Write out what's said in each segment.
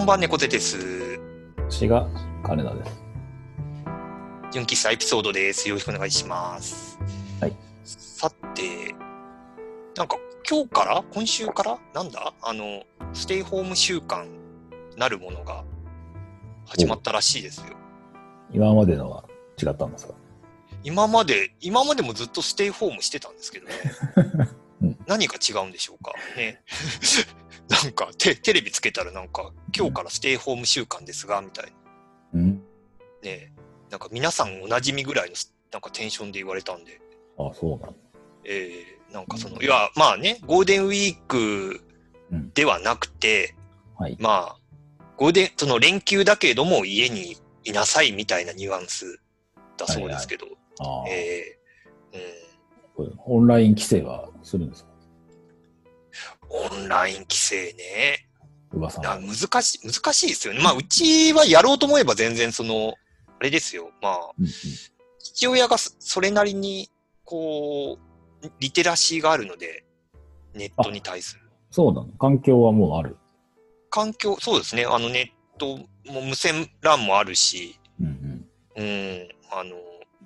こんばんは、猫背です。私が金田です。純喫茶エピソードです。よろしくお願いします。はい。さて、なんか今日から今週からなんだ？あの、ステイホーム週間なるものが始まったらしいですよ。今までのは違ったんですか？今まで、今までもずっとステイホームしてたんですけどね。うん何が違うんでしょうか？ね。なんかテ、テレビつけたらなんか、今日からステイホーム週間ですが、みたいな。うん。ねなんか皆さんおなじみぐらいのなんかテンションで言われたんで、あそうなんだ。えー、なんかその、いや、まあね、ゴールデンウィークうん。ではなくて、はい。まあ、ゴールデン、その連休だけれども家にいなさいみたいなニュアンスだそうですけど、えーうん、これオンライン規制はするんですか？オンライン規制ね。難しい、難しいですよね。まあ、うちはやろうと思えば全然その、あれですよ。まあ、うんうん父親がそそれなりに、こう、リテラシーがあるので、ネットに対する。そうなの環境はもうある。環境、そうですね。あの、ネットも無線 LAN もあるし、うんうん。うん、あの、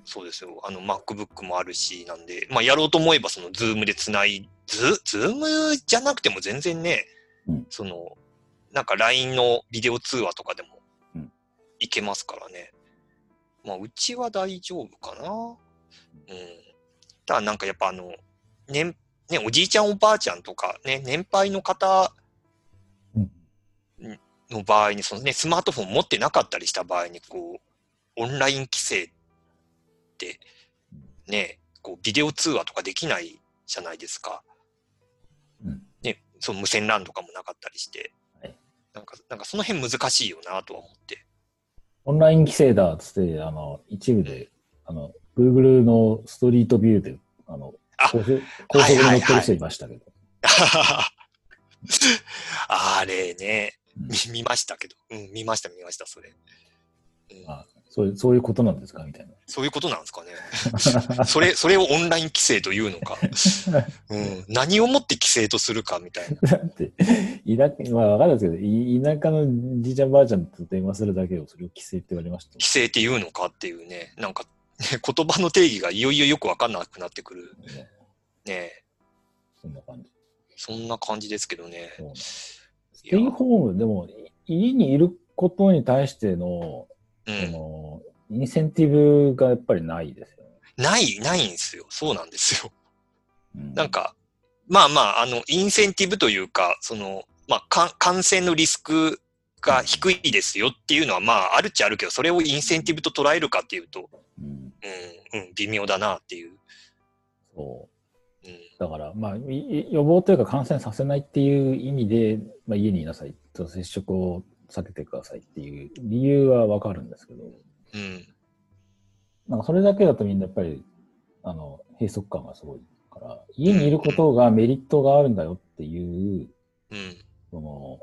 そうですよ。あの、MacBook もあるし、なんで、まあ、やろうと思えば、その、ズームでつない、ズ、ズームじゃなくても全然ね、うんその、なんか LINE のビデオ通話とかでもうん、いけますからね。まあ、うちは大丈夫かな。うん。ただ、なんかやっぱあの、年、ね、おじいちゃんおばあちゃんとか、ね、年配の方うんの場合に、そのね、スマートフォン持ってなかったりした場合に、こう、オンライン規制って、ね、こう、ビデオ通話とかできないじゃないですか。うんね、その無線 LAN とかもなかったりして。はいなんか、なんかその辺難しいよなとは思って。オンライン規制だっつって、あの、一部で、あの、Google のストリートビューで、あの、あ高速高速で乗ってる人いましたけど。あれね、見ましたけど。うん、見ました、見ました、それ。うんあそういうそういうことなんですか？みたいそういうことなんですかね。な。それ、それをオンライン規制というのか。うん、何をもって規制とするかみたいな。だって、田舎、まあわかんないですけど、い田舎のじいちゃんばあちゃんと電話するだけをそれを規制って言われました。規制っていうのかっていうね、なんか、ね 言葉の定義がいよいよよくわかんなくなってくる。ねねそんな感じ。そんな感じですけどね。ステイホーム、でも、い家にいることに対しての、うん。その、インセンティブがやっぱりないですよね。ない、ないんですよ。そうなんですよ。うんなん、か、まあまあ、あの、インセンティブというか、その、まあ、か感染のリスクが低いですよっていうのは、まあ、あるっちゃあるけど、それをインセンティブと捉えるかっていうと、うん、うん、うん、微妙だなっていう。そう。うん、だから、まあ、い予防というか感染させないっていう意味で、まあ、家にいなさいと接触を避けてくださいっていう理由はわかるんですけど、うん、なんかそれだけだとみんなやっぱり、あの、閉塞感がすごいから、家にいることがメリットがあるんだよっていう、うん、その、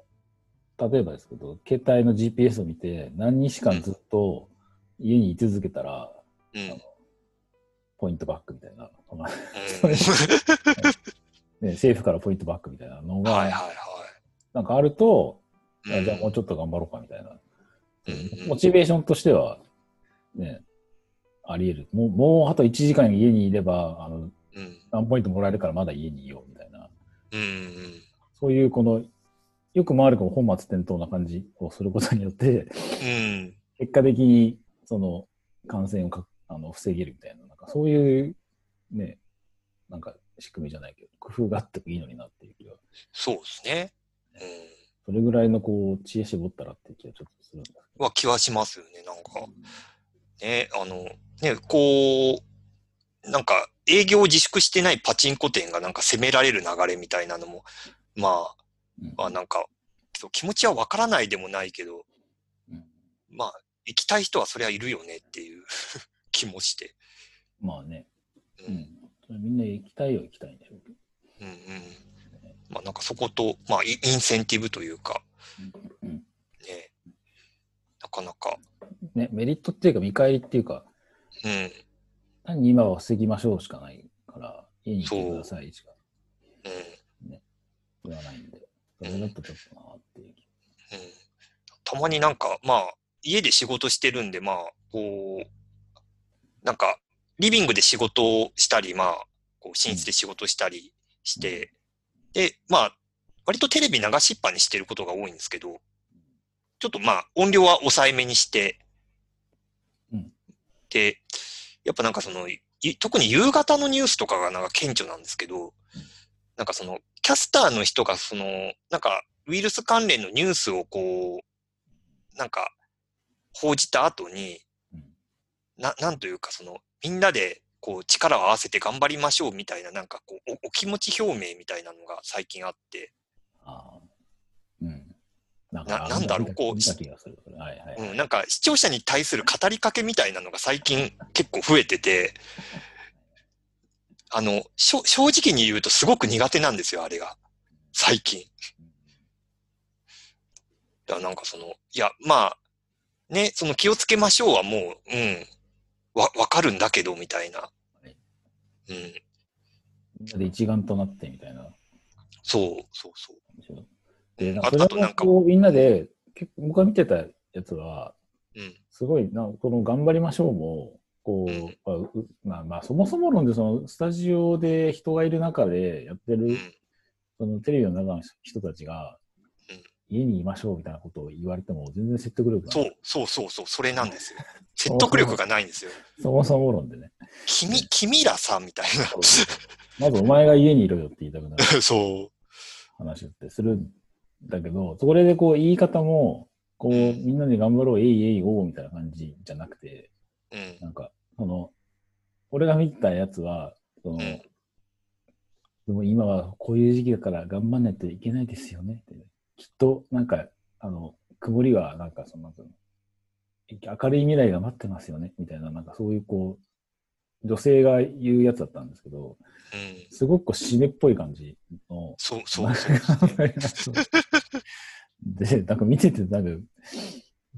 例えばですけど、携帯の GPS を見て何日間ずっと家に居続けたら、うん、あのポイントバックみたいな。ね、政府からポイントバックみたいなのが、はいはいはなんかあると、じゃあもうちょっと頑張ろうかみたいな。うんモチベーションとしては、ね、あり得る。もう、もうあと1時間家にいれば、あの、うん、何ポイントもらえるからまだ家にいようみたいな。そういうこの、よく回るか本末転倒な感じをすることによって、うん、結果的にその感染をかあの防げるみたいな、なんかそういうね、なんか仕組みじゃないけど、工夫があってもいいのになっていう気が、そうですね。うん。それぐらいのこう、知恵絞ったらっていう気がちょっとするんですけは気はしますよね、なんかど。。ね、あの、ね、こう、なんか営業自粛してないパチンコ店がなんか攻められる流れみたいなのも、まあ、うんまあなんか、気持ちはわからないでもないけど、うんまあ、行きたい人はそりゃいるよねっていう 気もして。まあね、う、うんみんな行きたいよ行きたいんでしょうけど。うん、うん。まあなんかそこと、まあイインセンティブというか、うんね、なかなか、ね、メリットっていうか見返りっていうか、うん、単に今は防ぎましょうしかないから、家にいてくださいしかう。ん、言わないんで、それだとちょっとなっていう気。うん。たまになんか、まあ、家で仕事してるんで、まあ、こう、なんか、リビングで仕事をしたり、まあ、こう寝室で仕事したりして、で、まあ、割とテレビ流しっぱにしてることが多いんですけど、ちょっとまあ、音量は抑えめにして、うん。で、やっぱなんかその、い特に夕方のニュースとかがなんか顕著なんですけど、なんかその、キャスターの人がその、なんか、ウイルス関連のニュースをこう、なんか、報じた後に、うん。な、なんというかその、みんなで、こう、力を合わせて頑張りましょうみたいな、なんかこう、おお気持ち表明みたいなのが最近あって、ああ。うん。なんななんだろうこう。うん、なんか視聴者に対する語りかけみたいなのが最近結構増えてて、あの、しょ正直に言うとすごく苦手なんですよ、あれが。最近。だからなんかその、いや、まあ、ね、その気をつけましょうはもう、うん、わ、わかるんだけど、みたいな。いうん、みんなで一丸となってみたいな。そう、そうそう。で、なんかそれみんなで、結構僕が見てたやつは、うん、すごいな、この頑張りましょうも、こう、うんまあうまあ、まあ、そもそも論で、その、スタジオで人がいる中でやってる、うん、そのテレビの中の人たちがうん、家にいましょうみたいなことを言われても、全然説得力がない。そう、そうそうそう、それなんですよ。説得力がないんですよ。そもそも論でね。君、君らさ、みたいまずお前が家にいろよって言いたくなるな。そう。話ってするんだけど、それでこう言い方も、こう、うんみんなで頑張ろう、えいえいおうみたいな感じじゃなくて、うん。なんか、その、俺が見たやつは、その、うんでも今はこういう時期だから頑張んないといけないですよねって。きっと、なんか、あの、曇りは、なんか、その、明るい未来が待ってますよねみたいな、なんかそういうこう、女性が言うやつだったんですけど、うん。すごくこう締めっぽい感じの、そうそうで、なんか見てて、なんか、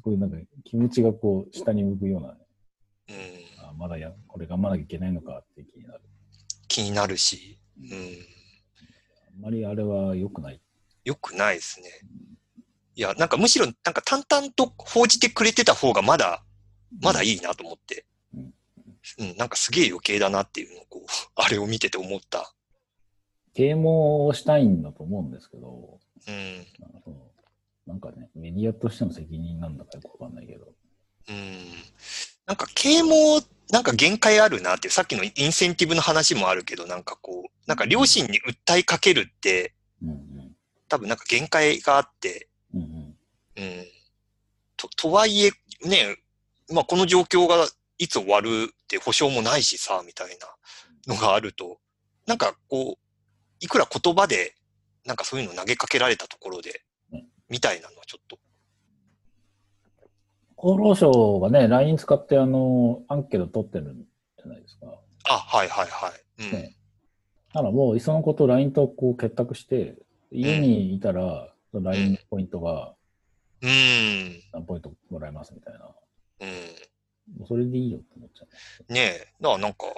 こういうなんか気持ちがこう、下に向くような、うん。あまだや、これ頑張らなきゃいけないのかって気になる。気になるし。うん。あんまりあれは良くない。よくないですね。いや、なんかむしろ、なんか淡々と報じてくれてた方がまだ、まだいいなと思って。うんうん、なんかすげえ余計だなっていうのを、こう、あれを見てて思った。啓蒙をしたいんだと思うんですけど、うん。なんかそのなんかね、メディアとしての責任なんだかよくわかんないけど。うん。なんか啓蒙、なんか限界あるなっていう、さっきのインセンティブの話もあるけど、なんかこう、なんか両親に訴えかけるって、うんうん。多分なんか限界があって、うんうん。うん。と、とはいえ、ね、まあこの状況がいつ終わるって保証もないしさ、みたいなのがあると、なんかこう、いくら言葉で、なんかそういうの投げかけられたところでうん、みたいなのはちょっと、厚労省がね、LINE 使ってあの、アンケート取ってるんじゃないですか。あ、はいはいはい。うん。ねだからもう、いっそのこと LINE とこう結託して、家にいたら、その LINE のポイントがうん。何ポイントもらえますみたいな。うん。もうそれでいいよって思っちゃう。ねえ、だからなんか、わ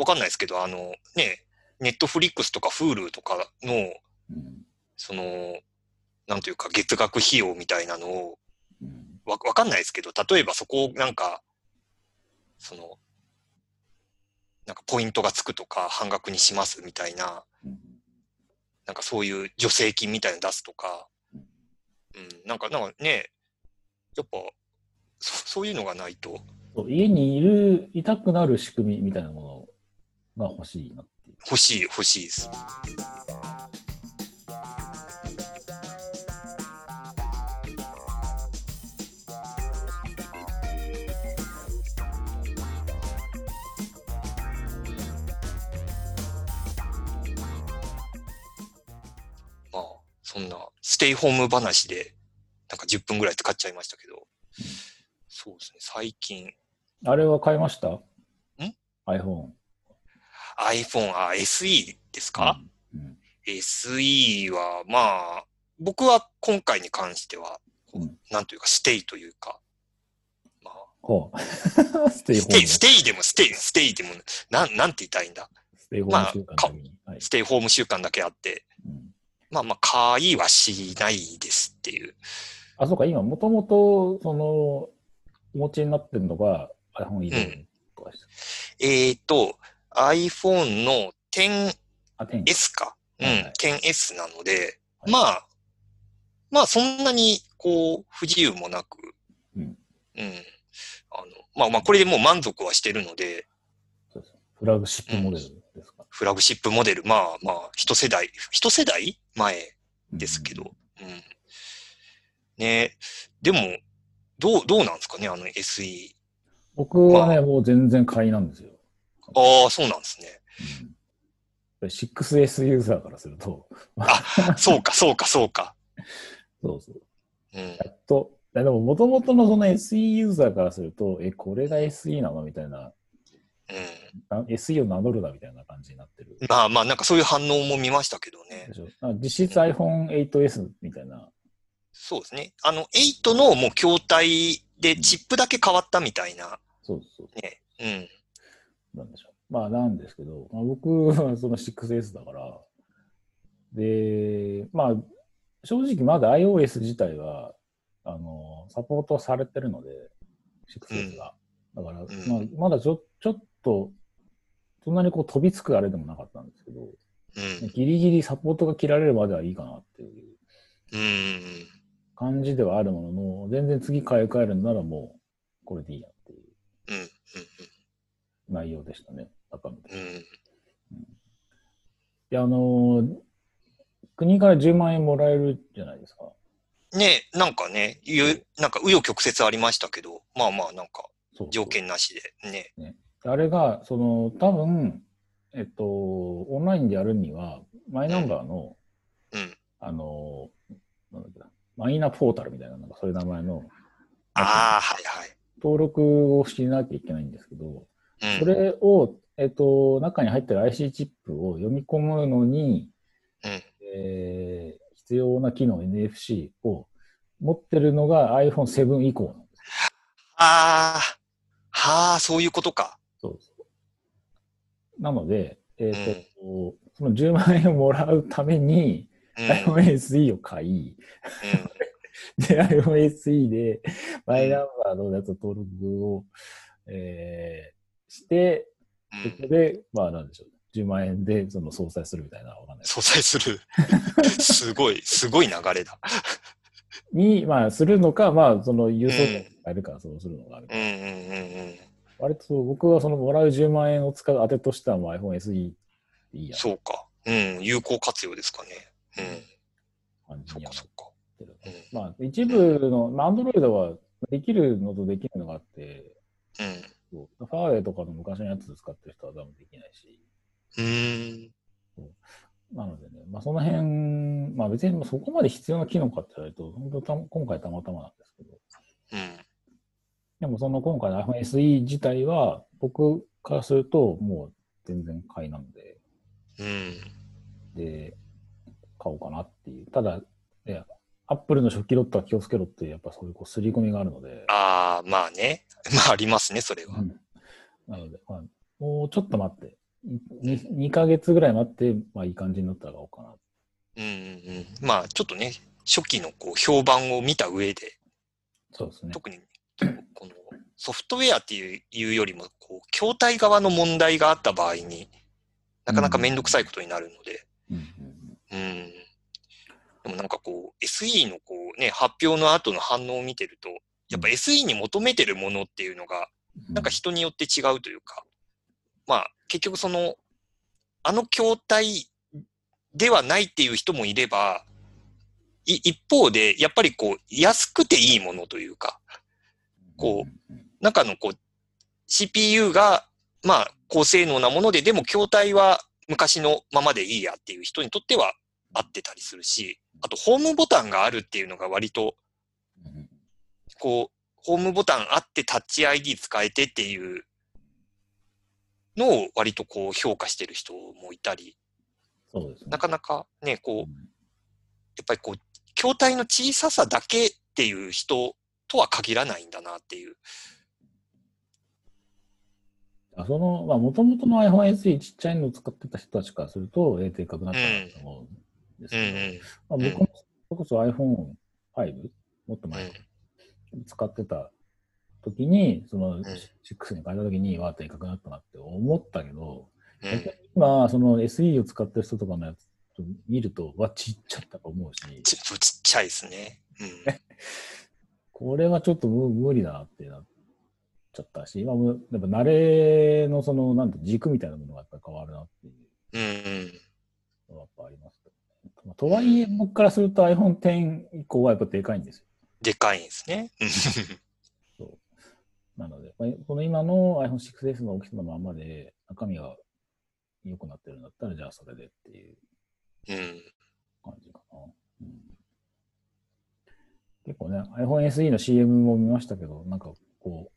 わかんないですけど、あの、ねえ、ネットフリックスとか Hulu とかの、うん。その、なんというか月額費用みたいなのを、うん。わ、わかんないですけど、例えばそこをなんか、その、なんかポイントがつくとか半額にしますみたいな、うんなんかそういう助成金みたいなの出すとか、うんうん、なんか、なんかね、やっぱ、そそういうのがないと、家にいる、いたくなる仕組みみたいなものが欲しいなっていう。欲しい、欲しいです。そんな、ステイホーム話で、なんか10分ぐらい使っちゃいましたけど、そうですね、最近、あれは買いました？ん ?iPhone。iPhone、あ、SE ですか、うん SE は、まあ、僕は今回に関しては、こううんなんというか、ステイというか、まあ、ほう。ステイホステイ、ーム。ステイでもステイ、ステイでも、なん、なんて言いたいんだ？ステイホーム週間のために。はいステイホーム習慣だけあって、うんまあまあ、買いはしないですっていう。あ、そうか、今、もともと、その、お持ちになってるのが iPhone11 とかです。えっ、と、iPhone の 10S あ、10か。うん、はいはい。10S なので、はい。まあ、まあそんなにこう不自由もなく、うん。うん。あの、まあまあこれでもう満足はしてるので、そうです。フラグシップモデル。ですか。フラグシップモデル、まあまあ一世代、一世代？前ですけど、うん。ねでも、どう、どうなんですかね、あの SE。僕はね、まもう全然買いなんですよ。ああ、そうなんですね。うん、6S ユーザーからすると、そうか、そうか、そうか。そうそう。うん。やっと、でも、もともとのその SE ユーザーからすると、え、これが SE なの？みたいな、うん。あ SE を名乗るなみたいな感じになってる。まあまあ、なんかそういう反応も見ましたけどね実質 iPhone8S みたいな。そうですね。あの、8のもう筐体でチップだけ変わったみたいな。そうそう。ね。うん。なんでしょう。まあなんですけど、まあ、僕はその 6S だから、で、まあ、正直まだ iOS 自体は、あの、サポートされてるので、6S が。だから、んまあ、まだちょちょっと、そんなにこう飛びつくあれでもなかったんですけど、うん。ギリギリサポートが切られるまではいいかなっていううん。感じではあるものの、全然次買い替えるんならもう、これでいいやっていう。内容でしたね、中身。うん。で、あのー国から10万円もらえるじゃないですか。ねなんかね、なんか紆余曲折ありましたけど、まあまあなんか条件なしでね。あれが、その、多分、えっと、オンラインでやるには、マイナンバーの、うん。あのーなんだっけな、マイナポータルみたいな、なんかそういう名前の、ああ、はいはい。登録をしなきゃいけないんですけど、うん。それを、えっと、中に入ってる IC チップを読み込むのに、うんえー必要な機能 NFC を持ってるのが iPhone7 以降なんです。ああ、はあ、そういうことか。なので、えっ、と、その10万円をもらうために、うん。iPhone SE を買い、うん。で、iPhone SE で、マイナンバーのやつ登録を、えーして、うんそこで、まあなんでしょう。10万円でその総裁するみたいなわかんない。相殺する。すごい、すごい流れだ。に、まあするのか、まあその郵送券使えるからそうするのかみたいな。うんうんうんうん。割と僕はそのもらう10万円を使う当てとしてはもう iPhone SE でいいや。そうか。うん、有効活用ですかね。うん。そっかそっか。うん。まあ一部の、まあ Android はできるのとできないのがあって、そうファーウェイとかの昔のやつ使ってる人は多分できないし。うん。なのでね、まあその辺、まあ別にそこまで必要な機能かって言われると、本当た今回たまたまなんですけど、うん。でもその今回の iPhone SE 自体は、僕からするともう全然買いなので、うん。で、買おうかなっていう。ただ、ね、アップルの初期ロットは気をつけろって、やっぱそういうこう刷り込みがあるので、ああ、まあね。まあありますね、それは。うんなので、まあ、もうちょっと待って、2, 2ヶ月ぐらい待って、まあいい感じになったら買おうかな。うんうんうん。まあちょっとね、初期のこう評判を見た上で、そうですね。特にこのソフトウェアっていうよりも、こう、筐体側の問題があった場合に、なかなかめん。どくさいことになるので、うん。でもなんかこう、SE のこうね、発表の後の反応を見てると、やっぱ SE に求めてるものっていうのが、うん。なんか人によって違うというか、まあ結局その、あの筐体ではないっていう人もいれば、い一方で、やっぱりこう、安くていいものというか、こう中のこう、CPU が、まあ、高性能なもので、でも筐体は昔のままでいいやっていう人にとっては合ってたりするし、あと、ホームボタンがあるっていうのが割と、うん。こう、ホームボタンあってタッチ ID 使えてっていうのを割とこう評価してる人もいたり、そうですね。なかなかね、こう、うん。やっぱりこう、筐体の小ささだけっていう人とは限らないんだなっていう。あその、まあ、もともとの iPhone SE ちっちゃいのを使ってた人たちからすると、ええ、でかくなったなと思うんですうんけど、うん。まあ、僕もそれこそ iPhone5、もっと前うん。使ってた時に、そのん6に変えた時に、わーっとでかくなったなって思ったけど、うん。今、その SE を使ってる人とかのやつ見ると、わ、ちっちゃったと思うし、ちちっちゃいですね。うん。これはちょっと無無理だなってなっちゃったし、今もやっぱ慣れのその、なんて軸みたいなものがやっぱり変わるなっていう。のはやっぱありますけどね。まあとはいえ、僕からすると iPhone X 以降はやっぱでかいんですよ。でかいんですね。うんなので、まあこの今の iPhone 6S の大きさのままで、中身が良くなってるんだったら、じゃあそれでっていううん。感じかな。うん、結構ね、iPhone SE の CM も見ましたけど、なんかこ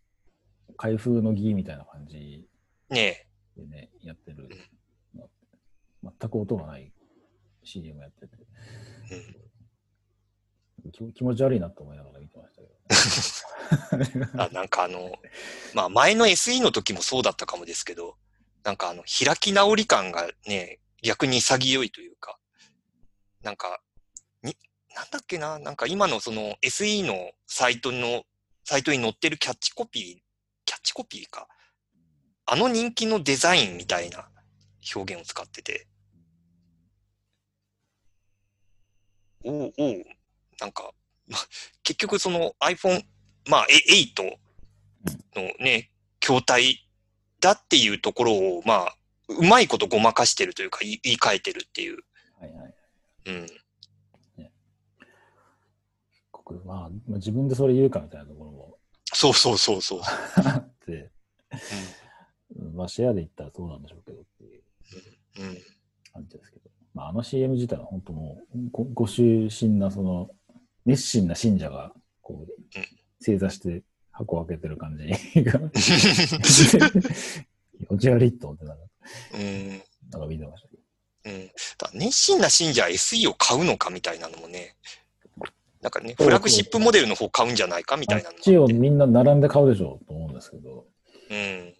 う、開封の儀みたいな感じねでね、やってるの全く音がない CM やってて。気気持ち悪いなと思いながら見てましたけど、ね。あなんかあの、まあ前の SE の時もそうだったかもですけど、なんかあの、開き直り感がね、逆に潔いというか、なんか、に、なんだっけな、なんか今のその SE のサイトの、サイトに載ってるキャッチコピー、キャッチコピーか。あの人気のデザインみたいな表現を使ってて、おうおう、なんか、ま結局その iPhone、まあ、え8のね、筐体だっていうところを、まあ、うまいことごまかしてるというか、言い言い換えてるっていう。はいはい。うん。僕まあ、まあ自分でそれ言うかみたいなところもそうそうそうそう。あって、まあシェアで言ったらそうなんでしょうけどっていううん。うん。感じですけど、まあ、あの CM 自体は本当もうごご囚心なその熱心な信者がこう正座して箱を開けてる感じが 気持ち悪いと思ってうん。なんか見てましたけど。うん。だ熱心な信者は SE を買うのかみたいなのもね、なんかね、フラグシップモデルの方買うんじゃないかみたいなのあっちをもあって。みんな並んで買うでしょうと思うんですけど、うん。ね。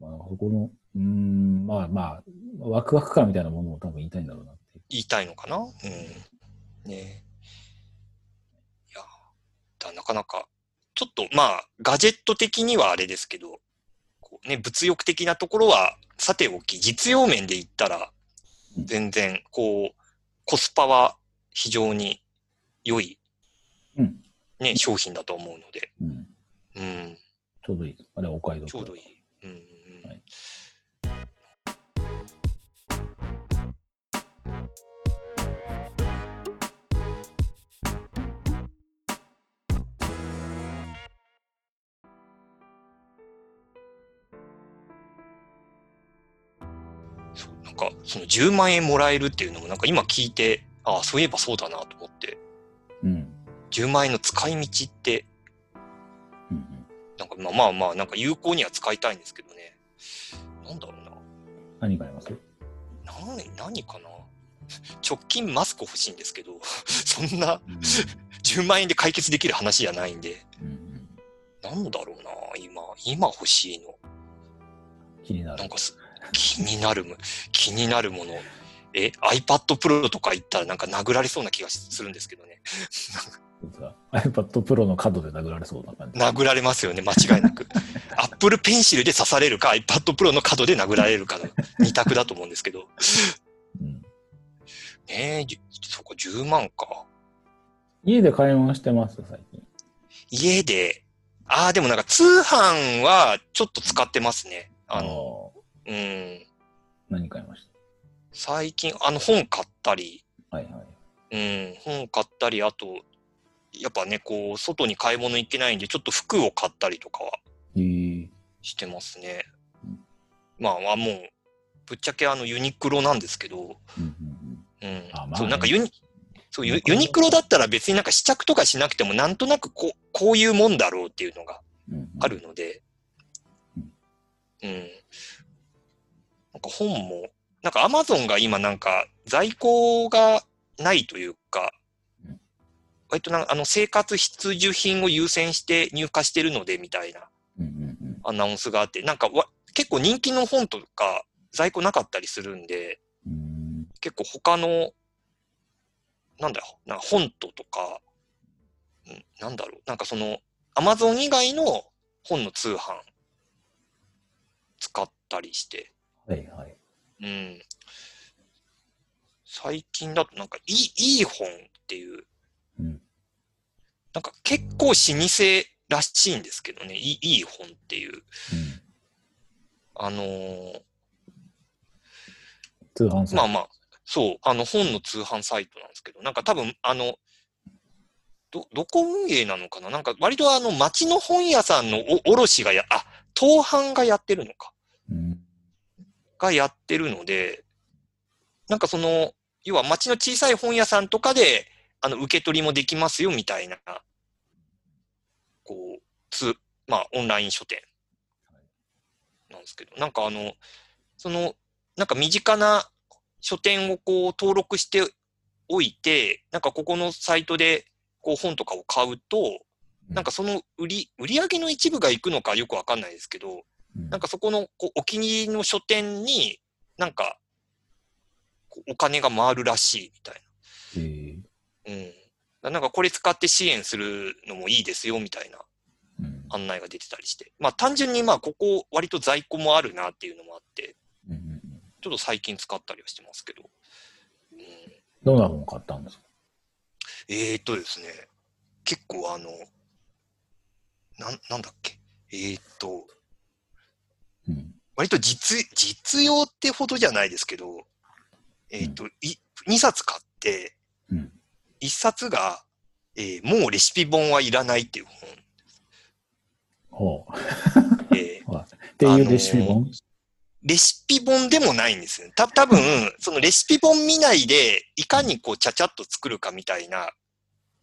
まあ、そこの、うーん、まあまあ、ワクワク感みたいなものを多分言いたいんだろうなっていう。言いたいのかな？うん。ねいや、だなかなか、ちょっとまあ、ガジェット的にはあれですけど、こうね、物欲的なところは、さておき、実用面で言ったら、うん全然、こう、コスパは非常に良い、うんね、商品だと思うので、うん。うん、ちょうどいい。あれはお買い得。ちょうどいい。うんうんうんはいそうなんか、その10万円もらえるっていうのも、なんか今聞いて、ああ、そういえばそうだなと思って、うん。10万円の使い道って、うんうん。なんかまあまあまあ、なんか有効には使いたいんですけどね。なんだろうな。何買います？何、何かな？直近マスク欲しいんですけど、そんな 10万円で解決できる話じゃないんで、うんうん。なんだろうな、今、今欲しいの。気になるなん。かす気になるも、気になるもの。え、iPad Pro とか言ったらなんか殴られそうな気がするんですけどね。iPad Pro の角で殴られそうな感じ。殴られますよね、間違いなく。Apple Pencil で刺されるか、iPad Pro の角で殴られるかの二択だと思うんですけど。うん、ねえ、じそこ10万か。家で買い物してます、最近。家で、ああ、でもなんか通販はちょっと使ってますね。あの、の、うん。何買いまし最近、あの本買ったり、たはいはい。うん、本買ったり、あと、やっぱね、こう、外に買い物行けないんで、ちょっと服を買ったりとかはえ。ー、してますね。うん。まあ、まあもう、ぶっちゃけあのユニクロなんですけど、うんうんうん。あまあね。そう、なんかユニ、そうユユニクロ。だったら別になんか試着とかしなくても、なんとなくこう、こういうもんだろうっていうのがあるので。うん、うん。なんか本も、なんかアマゾンが今なんか在庫がないというかうん、割となんかあの生活必需品を優先して入荷してるのでみたいなアナウンスがあって、なんかわ結構人気の本とか在庫なかったりするんで、うん。結構他の、なんだよ、なんか本ととか、うんなんだろう、なんかその、アマゾン以外の本の通販使ったりして、はいはい。うん。最近だとなんかいい、いい本っていう、うん。なんか結構老舗らしいんですけどね、いいいい本っていう。うん。あのー通販サイトまあまあ、そう、あの本の通販サイトなんですけど、なんか多分、あの、ど、どこ運営なのかな？なんか割とあの町の本屋さんのお卸がや、あ、当販がやってるのか。うん。がやってるので、なんかその、要は町の小さい本屋さんとかで、あの、受け取りもできますよみたいな、こう、つ、まあ、オンライン書店。なんですけど、なんかあの、その、なんか身近な書店をこう登録しておいて、なんかここのサイトでこう本とかを買うと、なんかその売り、売り上げの一部が行くのかよくわかんないですけど、うん、なんかそこのこうお気に入りの書店になんかお金が回るらしいみたいえーな。うん。なんかこれ使って支援するのもいいですよみたいなうん案内が出てたりして。まあ単純にまあここ割と在庫もあるなっていうのもあって、ちょっと最近使ったりはしてますけど。うん、どんな本買ったんですか？えー、っとですね、結構あの、なん、なんだっけ？えー、っと、うん。割と実、実用ってほどじゃないですけど、えっ、と、い、2冊買って、うん。1冊が、えーもうレシピ本はいらないっていうほう。本。えー っていうレシピ本、レシピ本でもないんですよ。た、多分、そのレシピ本見ないで、いかにこう、ちゃちゃっと作るかみたいな、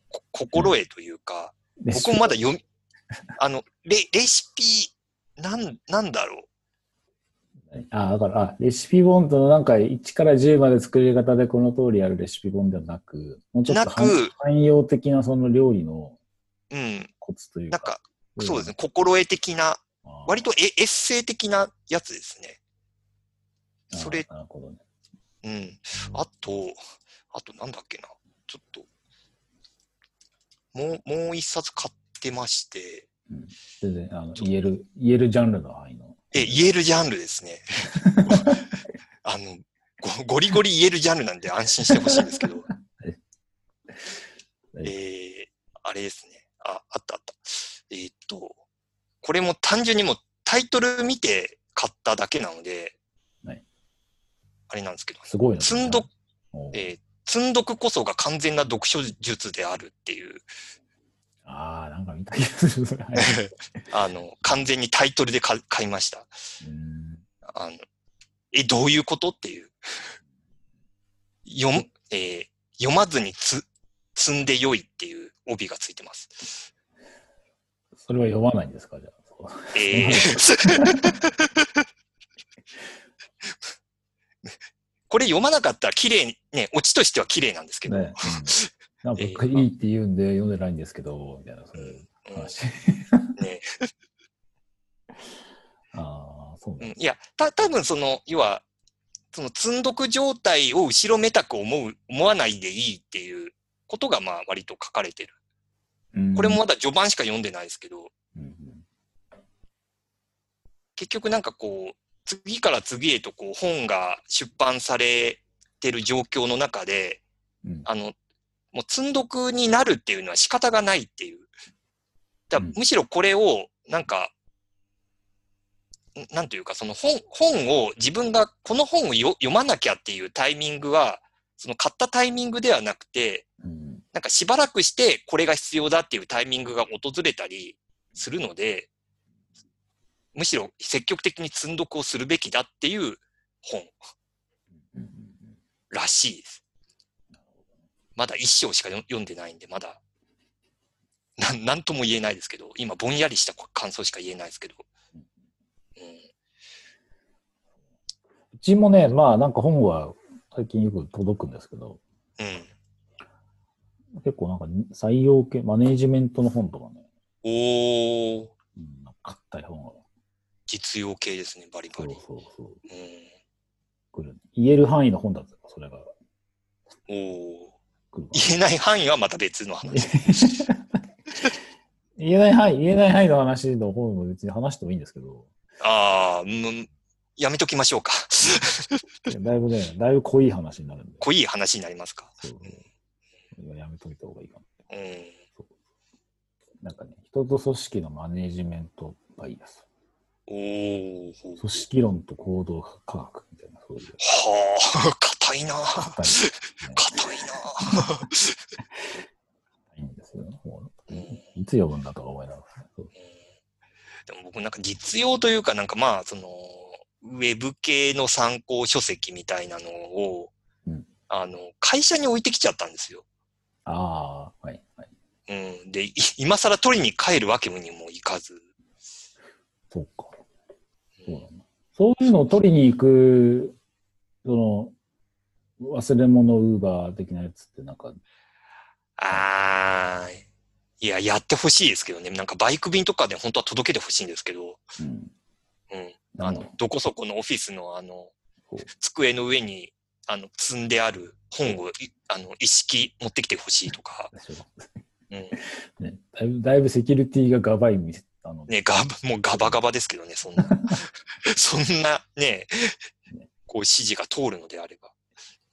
こ心得というか、僕もまだ読み、あの、レ、レシピ、なん、なんだろう。あ、だから、あ、レシピ本となんか1から10まで作り方でこの通りやるレシピ本ではなく、もうちょっと汎汎用的なその料理のうん。コツというか。なんか、そうですね。心得的な、割とエエッセイ的なやつですね。それなるほどね。うん。あと、あとなんだっけな。ちょっと、もう、もう一冊買ってまして、うん、全然あの言える、言えるジャンルの範囲の。え、言えるジャンルですね。あのゴ、ゴリゴリ言えるジャンルなんで安心してほしいんですけど、えー、あれですね。あ、あったあった。えーっと、これも単純にもうタイトル見て買っただけなので、はいあれなんですけど、すごいな。積んどえー積んどくこそが完全な読書術であるっていう、ああ、なんか見た気がする。あの、完全にタイトルで買買いました。うんあの、え、どういうこと？っていう。読む、えー読まずにつ、積んでよいっていう帯がついてます。それは読まないんですか？じゃあ。えー これ読まなかったら綺麗に、ね、オチとしては綺麗なんですけど、ね、うんなんかえーいいって言うんで読んでないんですけど、みたいな、そういううん。話。ね、ああ、そうなんうん。いや、た、多分その、要は、その積んどく状態を後ろめたく思う、思わないでいいっていうことが、まあ、割と書かれてる。うん。これも、まだ序盤しか読んでないですけど、うんうん。結局なんかこう、次から次へとこう、本が出版されてる状況の中で、うん。あの、もう積んどくになるっていうのは仕方がないっていう。だうん。むしろこれを、なんか、んなんというか、その本、本を自分がこの本をよ読まなきゃっていうタイミングは、その買ったタイミングではなくて、うん。なんかしばらくしてこれが必要だっていうタイミングが訪れたりするので、むしろ積極的に積んどくをするべきだっていう本らしいです。まだ一章しか読読んでないんで、まだ、なん、なんとも言えないですけど、今ぼんやりした感想しか言えないですけど。うん。うちもね、まあなんか本は最近よく届くんですけど、うん。結構なんか採用系、マネージメントの本とかね、おー、うん、なんか硬い本が。実用系ですね、バリバリ。そうそうそう。うん。来る。言える範囲の本だったそれがおー。言えない範囲はまた別の話。言えない範囲、言えない範囲の話の方も別に話してもいいんですけど、ああ、うんやめときましょうか。だいぶね、だいぶ濃い話になるんで。濃い話になりますか。そうやめといた方がいいかな。うん。なんかね、人と組織のマネージメントバイアス。組織論と行動科学みたいな、そういう。はあ、硬いな。硬いね硬いな。いいんですよ。もううんいつ読むんだとか思いながら。でも僕なんか実用というかなんかまあそのウェブ系の参考書籍みたいなのを、うんあの会社に置いてきちゃったんですよ。ああ、はい、はい。うん、でい今更取りに帰るわけにもいかず。そうか。そういうのを取りに行く、その、忘れ物ウーバー的なやつってなんか、あーいや、やってほしいですけどね。なんかバイク便とかで本当は届けてほしいんですけど、うん。うん。あの、どこそこのオフィスのあの机の上に、あの、積んである本をい、あの、一式持ってきてほしいとか、うん。ね、だいぶ、だいぶセキュリティがガバい店、あの、ね、ガバ、もうガバガバですけどね、そんな。そんなね、こう指示が通るのであれば。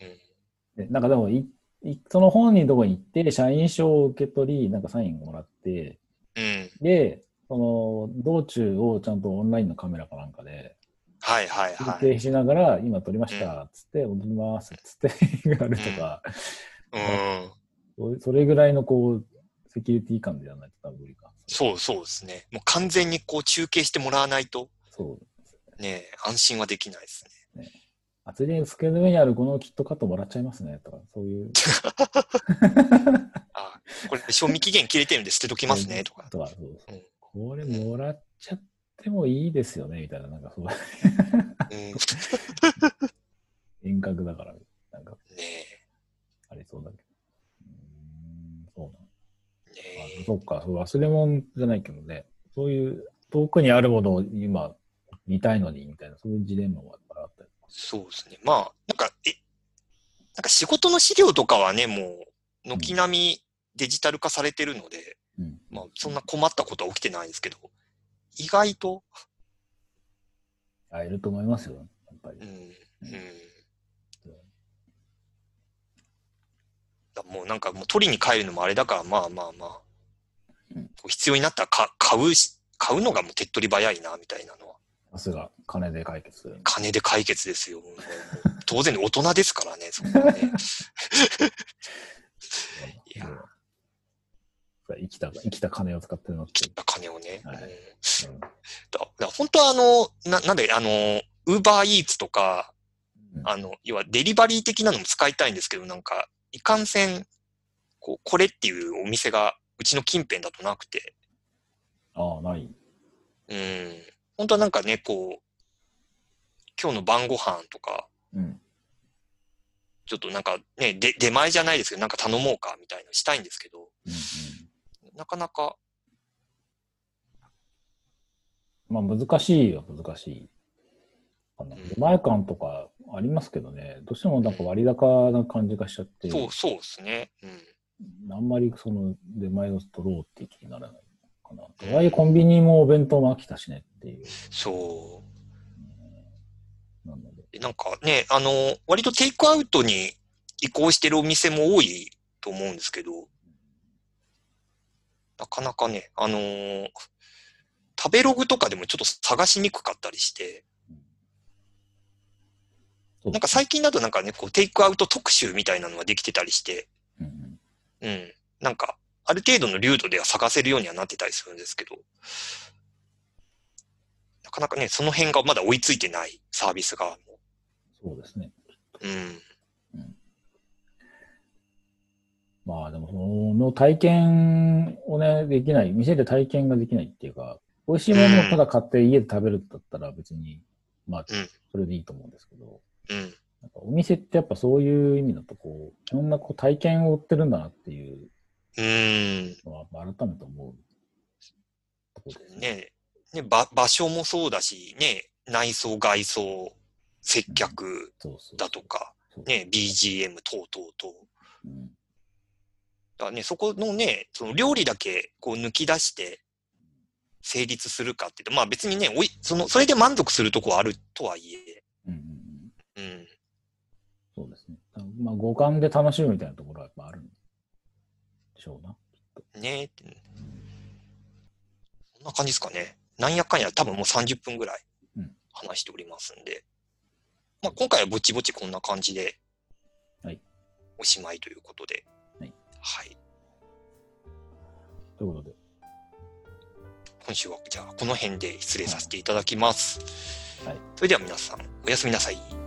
うん。ねなんかでもい、いその本人のとこに行って、社員証を受け取り、なんかサインもらって、うん。で、その、道中をちゃんとオンラインのカメラかなんかで、はいはいはい。撮影しながら、今撮りました、つって、踊ります、つって、やるとか、うん。それそれぐらいのこう、セキュリティ感でやらないと多分無理か。そうそうですね。もう完全にこう中継してもらわないと、そう。ね、安心はできないですね。あついでに机の上にあるこのキットカットもらっちゃいますね、とか、そういう。あ、これ賞味期限切れてるんで捨てときますね、とか。とか、そうそううんこれもらっちゃってもいいですよね、みたいな、なんかそう、うん。遠隔だから、なんかねありそうだけど。うーん、そうなんえ、あねそっか、そう忘れ物じゃないけどね、そういう遠くにあるものを今見たいのにみたいな、そういうジレンマもあったり。そうですね。まあ、なんか、え、なんか仕事の資料とかはね、もう、軒並みデジタル化されてるので、うん。まあ、そんな困ったことは起きてないんですけど、意外と、あ、いると思いますよ、やっぱりう。ん、うん。だもうなんかもう取りに帰るのもあれだから、まあまあまあ、必要になったらか買うし、買うのがもう手っ取り早いな、みたいなのは。さすが、金で解決。金で解決ですよ。当然大人ですからね、そんなね。いやうん生きた、生きた金を使ってるのって。切った金をね。はいうんうんだだ本当はあの、な、なんで、あの、ウーバーイーツとか、うんあの、要はデリバリー的なのも使いたいんですけど、なんか、いかんせん、こう、これっていうお店が、うちの近辺だとなくて、ああ、ない。うん。本当はなんかね、こう、今日の晩ご飯とか、うん。ちょっとなんかね、で、出前じゃないですけど、なんか頼もうかみたいなのしたいんですけど、うんなかなか、うん、まあ難しいは難しいかな。うん出前館とかありますけどね、どうしてもなんか割高な感じがしちゃって、そう、そうですね。うん。あんまりその出前を取ろうって気にならないかな。とはいえコンビニもお弁当も飽きたしねっていう。そなので。う。なんかね、あの、割とテイクアウトに移行してるお店も多いと思うんですけど、なかなかね、あのー食べログとかでもちょっと探しにくかったりして、なんか最近だとなんかね、こうテイクアウト特集みたいなのができてたりして、うんうんうん。なんか、ある程度の流度では探せるようにはなってたりするんですけど、なかなかね、その辺がまだ追いついてないサービスが、そうですね。うん。まあでも、その体験をね、できない、店で体験ができないっていうか、美味しいものをただ買って家で食べるんだったら別に、まあうん、それでいいと思うんですけど、うん。なんかお店ってやっぱそういう意味だと、こう、いろんなこう体験を売ってるんだなっていううーん。のは改めて思うところですね。ねね場、場所もそうだし、ね、内装、外装、接客だとか、ね、BGM 等々と、うんだからね、そこのね、その料理だけこう抜き出して成立するかって言って、まあ別にね、おい、その、それで満足するとこはあるとはいえ、うん。うん。そうですね。まあ、五感で楽しむみたいなところはやっぱあるんでしょうな。ねって。そんな感じですかね。なんやかんや多分もう30分ぐらいうん話しておりますんで。まあ今回はぼちぼちこんな感じで、はいおしまいということで。はい。はい。ということで、今週はじゃあこの辺で失礼させていただきます。はいそれでは皆さん、おやすみなさい。